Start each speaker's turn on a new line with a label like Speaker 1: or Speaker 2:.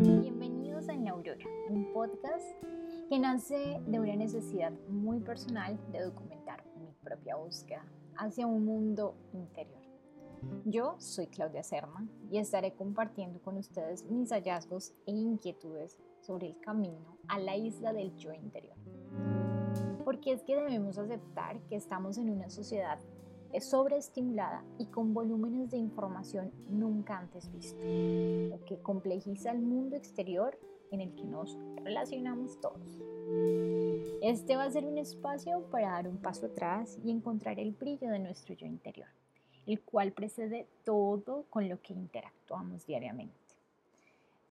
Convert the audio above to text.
Speaker 1: Bienvenidos a Neurora, un podcast que nace de una necesidad muy personal de documentar mi propia búsqueda hacia un mundo interior. Yo soy Claudia Serma y estaré compartiendo con ustedes mis hallazgos e inquietudes sobre el camino a la isla del yo interior. Porque es que debemos aceptar que estamos en una sociedad sobreestimulada y con volúmenes de información nunca antes vistos, lo que complejiza el mundo exterior en el que nos relacionamos todos. Este va a ser un espacio para dar un paso atrás y encontrar el brillo de nuestro yo interior, el cual precede todo con lo que interactuamos diariamente.